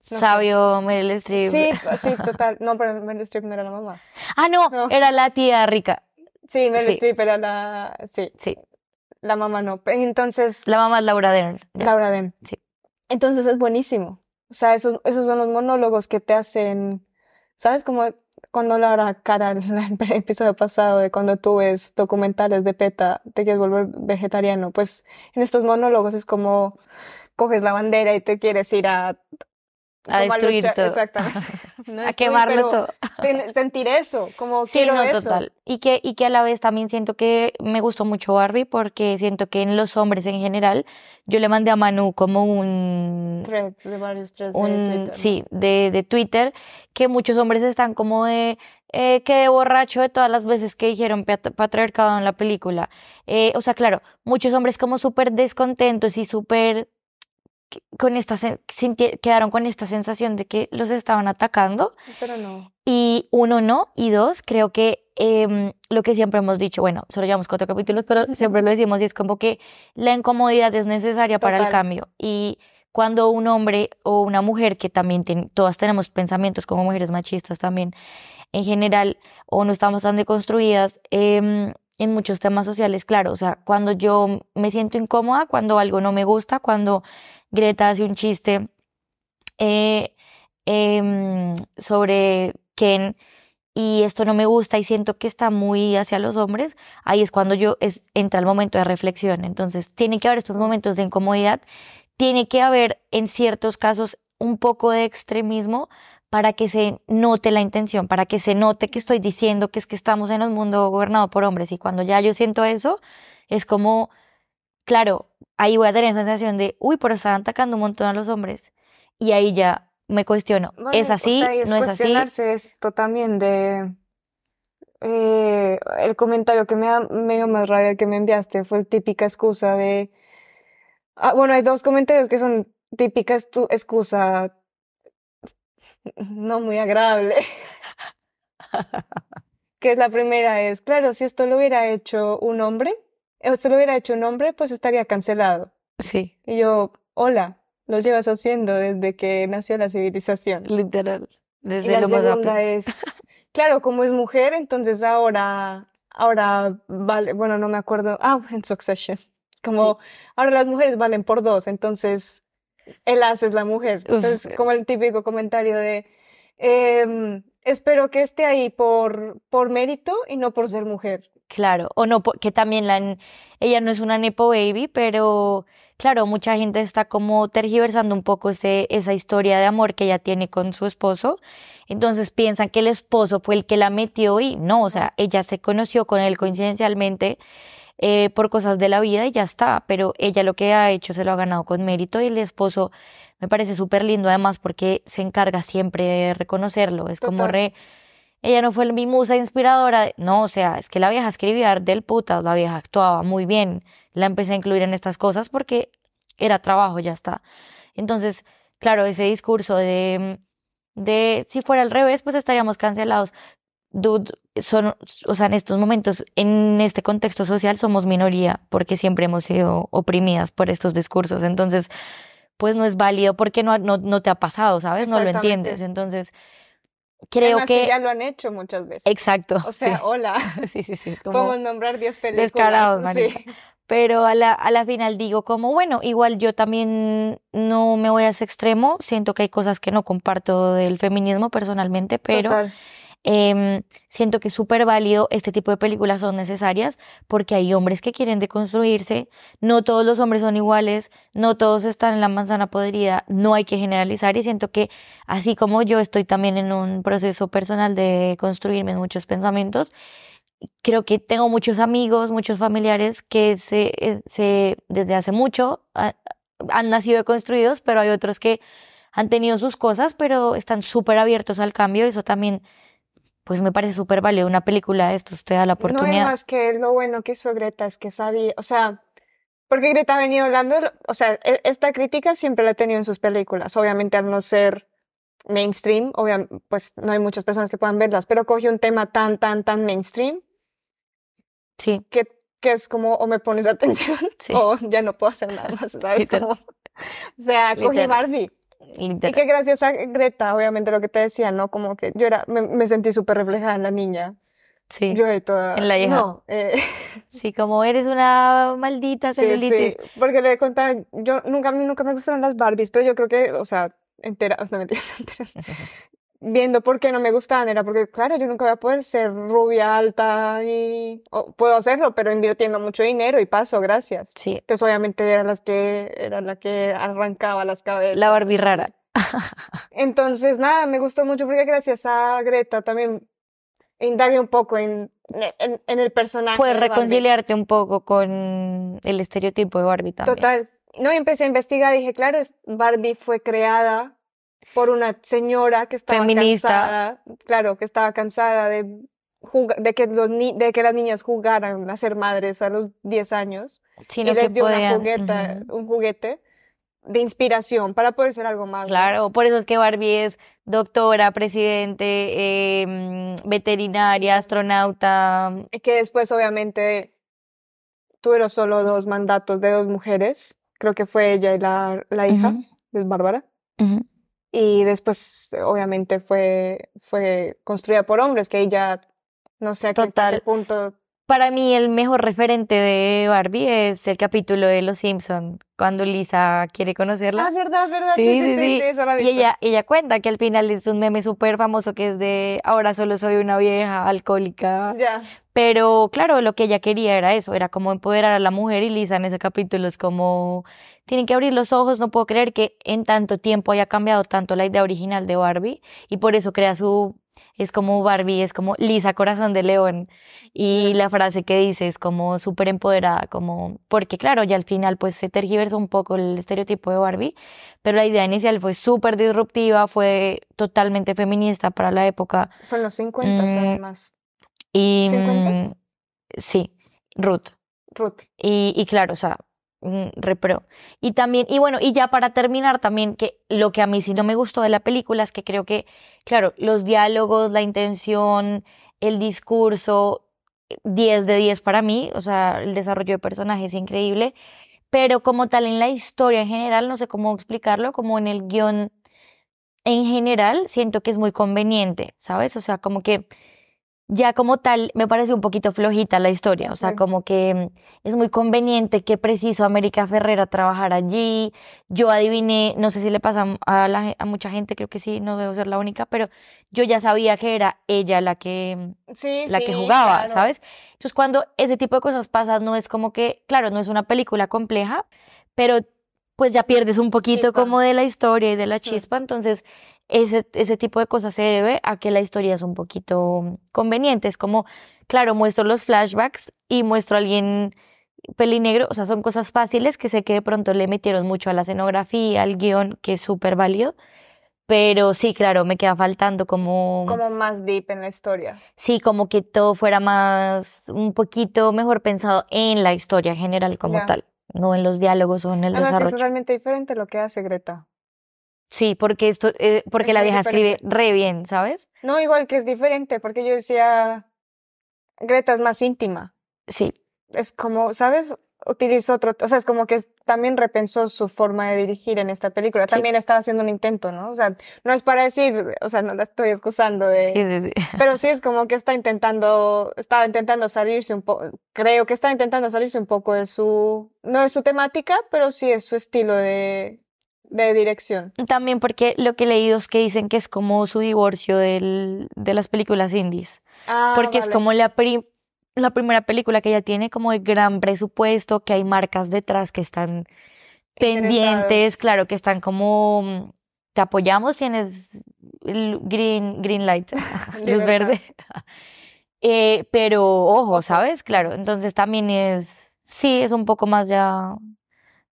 sabio Meryl Streep. Sí, sí, total. No, pero Meryl Streep no era la mamá. Ah, no, era la tía rica. Sí, Meryl Streep era la sí. Sí. La mamá no. Entonces la mamá es Laura Dern. Laura Dern. Sí. Entonces es buenísimo. O sea, esos, esos son los monólogos que te hacen ¿Sabes cómo cuando la cara (laughs) el episodio pasado de cuando tú ves documentales de PETA, te quieres volver vegetariano? Pues en estos monólogos es como coges la bandera y te quieres ir a a destruir todo. Exactamente. (laughs) a quemarlo todo. (laughs) sentir eso, como quiero no, eso. Total. Y que, y que a la vez también siento que me gustó mucho Barbie porque siento que en los hombres en general, yo le mandé a Manu como un... Thread, de varios threads de Twitter. Sí, de, de Twitter, que muchos hombres están como de... Eh, quedé borracho de todas las veces que dijeron patriarcado en la película. Eh, o sea, claro, muchos hombres como súper descontentos y súper con esta quedaron con esta sensación de que los estaban atacando. Pero no. Y uno no, y dos, creo que em, lo que siempre hemos dicho, bueno, solo llevamos cuatro capítulos, pero siempre lo decimos y es como que la incomodidad es necesaria para el cambio. Y cuando un hombre o una mujer, que también todas tenemos pensamientos como mujeres machistas también, en general, o no estamos tan deconstruidas, eh, en muchos temas sociales, claro, o sea, cuando yo me siento incómoda, cuando algo no me gusta, cuando Greta hace un chiste eh, em, sobre Ken y esto no me gusta y siento que está muy hacia los hombres, ahí es cuando yo es, entra el momento de reflexión. Entonces, tiene que haber estos momentos de incomodidad, tiene que haber en ciertos casos un poco de extremismo para que se note la intención, para que se note que estoy diciendo que es que estamos en un mundo gobernado por hombres y cuando ya yo siento eso, es como, claro, ahí voy a tener la sensación de, uy, pero están atacando un montón a los hombres y ahí ya me cuestiono, ¿es así? ¿No es así? esto también de... Eh, el comentario que me da medio más rabia que me enviaste fue típica excusa de... Ah, bueno, hay dos comentarios que son típica excusa (laughs) no muy agradable. (laughs) que la primera es, claro, si esto lo hubiera hecho un hombre, esto lo hubiera hecho un hombre, pues estaría cancelado. Sí. Y yo, hola, lo llevas haciendo desde que nació la civilización. Literal. Desde y la segunda es, (laughs) claro, como es mujer, entonces ahora, ahora vale, bueno, no me acuerdo, ah, en Succession. Como, ahora las mujeres valen por dos, entonces el as es la mujer. Entonces, como el típico comentario de, eh, espero que esté ahí por, por mérito y no por ser mujer. Claro, o no, que también la, ella no es una Nepo Baby, pero claro, mucha gente está como tergiversando un poco ese, esa historia de amor que ella tiene con su esposo. Entonces piensan que el esposo fue el que la metió y no, o sea, ella se conoció con él coincidencialmente eh, por cosas de la vida y ya está, pero ella lo que ha hecho se lo ha ganado con mérito y el esposo me parece súper lindo además porque se encarga siempre de reconocerlo, es como re... Ella no fue mi musa inspiradora, no, o sea, es que la vieja escribía del puta, la vieja actuaba muy bien, la empecé a incluir en estas cosas porque era trabajo, ya está. Entonces, claro, ese discurso de, de si fuera al revés, pues estaríamos cancelados dude, son, o sea, en estos momentos, en este contexto social, somos minoría porque siempre hemos sido oprimidas por estos discursos. Entonces, pues no es válido porque no, no, no te ha pasado, ¿sabes? No lo entiendes. Entonces, creo que... ya lo han hecho muchas veces. Exacto. O sea, hola. (laughs) sí, sí, sí. (laughs) Podemos nombrar 10 películas. Descarados, sí. Pero a la, a la final digo como, bueno, igual yo también no me voy a ese extremo. Siento que hay cosas que no comparto del feminismo personalmente, pero... Eh, siento que es súper válido, este tipo de películas son necesarias porque hay hombres que quieren deconstruirse, no todos los hombres son iguales, no todos están en la manzana podrida, no hay que generalizar y siento que así como yo estoy también en un proceso personal de construirme en muchos pensamientos, creo que tengo muchos amigos, muchos familiares que se, eh, se desde hace mucho ah, han nacido construidos, pero hay otros que han tenido sus cosas, pero están súper abiertos al cambio. Eso también, pues me parece súper válido. Una película de esto te da la No oportunidad. más que lo bueno que hizo Greta es que sabía, o sea, porque Greta ha venido hablando, o sea, e- esta crítica siempre la ha tenido en sus películas, obviamente al no ser mainstream, pues no hay muchas personas que puedan verlas, pero cogió un tema tan, tan, tan mainstream Sí, que, que es como o me pones (laughs) atención sí, o ya no puedo hacer nada más, ¿sabes? Como, o sea, coge Literal. Y que gracias a Greta, obviamente lo que te decía, ¿no? Como que yo era, me, me sentí súper reflejada en la niña. Sí, Yo de toda... En la hija. No, eh, (laughs) sí, como eres una maldita celulitis. sí, porque le contaba, yo nunca, nunca me gustaron las Barbies, pero yo creo que, o sea, entera, o sea, no (laughs) mentira, entera. Viendo por qué no me gustaban, era porque, claro, yo nunca voy a poder ser rubia, alta y... o puedo hacerlo, pero invirtiendo mucho dinero y paso, gracias. Sí, Entonces, obviamente, era las que, era la que arrancaba las cabezas. la Barbie rara. (laughs) Entonces, nada, me gustó mucho porque gracias a Greta también indagué un poco en, en, en el personaje Puedes reconciliarte un poco con el estereotipo de Barbie también. Total. No, y empecé a investigar y dije, claro, Barbie fue creada por una señora que estaba Feminista. cansada, claro, que estaba cansada de, de, que los ni- de que las niñas jugaran a ser madres a los 10 años Sino y que les dio una jugueta, un juguete de inspiración para poder ser algo más. Claro, por eso es que Barbie es doctora, presidente, eh, mm, veterinaria, astronauta. Y que después, obviamente, tuvieron solo dos mandatos de dos mujeres. Creo que fue ella y la, la hija, Ujú, es Bárbara. ujú. Y después, obviamente, fue, fue construida por hombres, que ella, no sé a qué- hasta qué Total. punto. Para mí el mejor referente de Barbie es el capítulo de Los Simpson, cuando Lisa quiere Ah, conocerla. verdad, verdad, sí, Sí, sí, sí, sí, he Y ella, ella cuenta que al final es un meme súper famoso que es de ahora solo soy una vieja alcohólica. Ya, Pero claro, lo que ella quería era eso, era como empoderar a la mujer y Lisa en ese capítulo es como, tienen que abrir los ojos, no puedo creer que en tanto tiempo haya cambiado tanto la idea original de Barbie y por eso crea su, es como Barbie, es como Lisa Corazón de León y la frase que dice es como súper empoderada, como, porque claro, ya al final pues se tergiversó un poco el estereotipo de Barbie, pero la idea inicial fue súper disruptiva, fue totalmente feminista para la época fue en los 50 Mm, además. y 50. mm, sí, Ruth. Ruth. Y, y claro, o sea, repro. Y también, y bueno, y ya para terminar también, que lo que a mí sí no me gustó de la película es que creo que, claro, los diálogos, la intención, el discurso, 10 de 10 para mí, o sea, el desarrollo de personajes es increíble, pero como tal en la historia en general, no sé cómo explicarlo, como en el guion en general, siento que es muy conveniente, ¿sabes? O sea, como que ya como tal me parece un poquito flojita la historia, o sea, Sí. como que mm, es muy conveniente que preciso América Ferrera trabajar allí. Yo adiviné, no sé si le pasa a, la a mucha gente, creo que sí, no debo ser la única, pero yo ya sabía que era ella la que Sí, la sí, que jugaba, claro. ¿sabes? Entonces, cuando ese tipo de cosas pasan, no es como que, claro, no es una película compleja, pero pues ya pierdes un poquito Chispa. como de la historia y de la Mm. chispa, entonces ese, ese tipo de cosas se debe a que la historia es un poquito conveniente, es como, claro, muestro los flashbacks y muestro a alguien pelinegro, o sea, son cosas fáciles que sé que de pronto le metieron mucho a la escenografía, al guion, que es súper válido, pero sí, claro, me queda faltando como... Como más deep en la historia. Sí, como que todo fuera más, un poquito mejor pensado en la historia general como Ya. tal, no en los diálogos o en el Además, es desarrollo. totalmente diferente lo que hace Greta. Sí, porque esto, eh, porque Es la vieja escribe re bien, ¿sabes? No, igual que es diferente, porque yo decía, Greta es más íntima. Sí, Es como, ¿sabes? Utilizó otro, o sea, es como que es- también repensó su forma de dirigir en esta película. Sí. También estaba haciendo un intento, ¿no? O sea, no es para decir, o sea, no la estoy excusando de, sí, sí, sí. (laughs) pero sí es como que está intentando, estaba intentando salirse un poco, creo que está intentando salirse un poco de su, no de su temática, pero sí es su estilo de, de dirección. También porque lo que he leído es que dicen que es como su divorcio del, de las películas indies, Ah, porque es como la, pri- la primera película que ella tiene como de gran presupuesto, que hay marcas detrás que están pendientes, claro, que están como mm, te apoyamos, tienes green, green light, (laughs) (laughs) luz verde. (laughs) Eh, pero ojo, ¿sabes? Claro, entonces también es, sí, es un poco más ya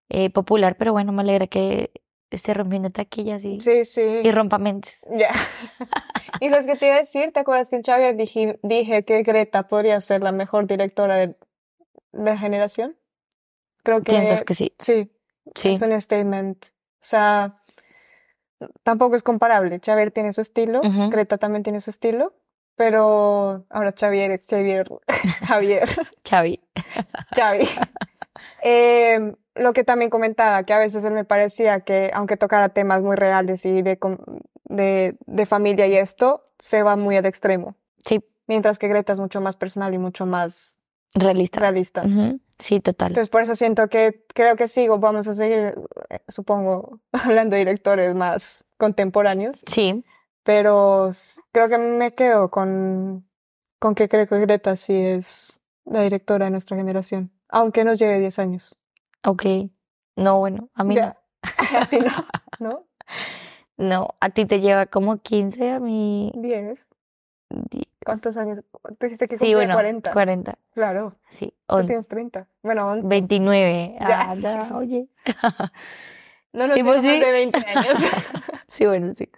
eh, popular, pero bueno, me alegra que esté rompiendo taquillas y, Sí, sí. y rompa mentes. Ya. ¿Y sabes qué te iba a decir? ¿Te acuerdas que en Xavier dije, dije que Greta podría ser la mejor directora de, la generación? Creo que ¿Piensas que sí? sí, Sí. es un statement. O sea, tampoco es comparable. Xavier tiene su estilo. Greta también tiene su estilo, pero ahora Xavier es (laughs) Xavier, Javier, Xavi. Xavi. Eh, lo que también comentaba, que a veces él me parecía que, aunque tocara temas muy reales y de, de, de familia y esto, se va muy al extremo. Sí, Mientras que Greta es mucho más personal y mucho más realista. realista. Sí, total. Entonces, por eso siento que creo que sí, vamos a seguir, eh, supongo, (laughs) hablando de directores más contemporáneos, Sí, pero creo que me quedo con, con que creo que Greta sí es la directora de nuestra generación, aunque nos lleve 10 años. Ok. No, bueno, a mí no. Ya. (laughs) A ti no, ¿no? No, a ti te lleva como 15, a mí... 10. di- ¿Cuántos años? Tú dijiste que Sí, cumplía bueno, 40. 40. Claro, Sí, tú on- tienes 30. Bueno, on- 29. (laughs) Ya. Ah, da, oye. (laughs) no nos pues llevamos sí. de 20 años. Sí, bueno, sí.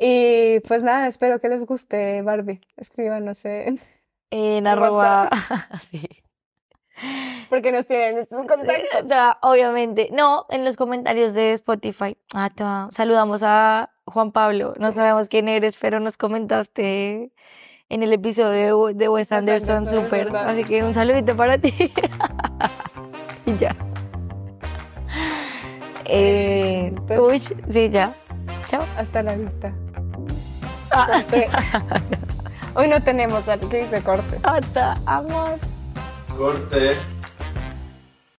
Y pues nada, espero que les guste Barbie. Escríbanos en... En En arroba... sí. Porque nos tienen estos (laughs) O contactos. sea, obviamente. No, en los comentarios de Spotify. Ah, ta, saludamos a Juan Pablo. No sabemos quién eres, pero nos comentaste en el episodio de, We- de Wes Anderson, Anderson, verdad. Así que un saludito para ti. (laughs) y ya. (laughs) Eh, Entonces- uy, sí, ya. Chao. Hasta la vista. Ah. Hoy no tenemos al que dice corte. hasta amor. Corte.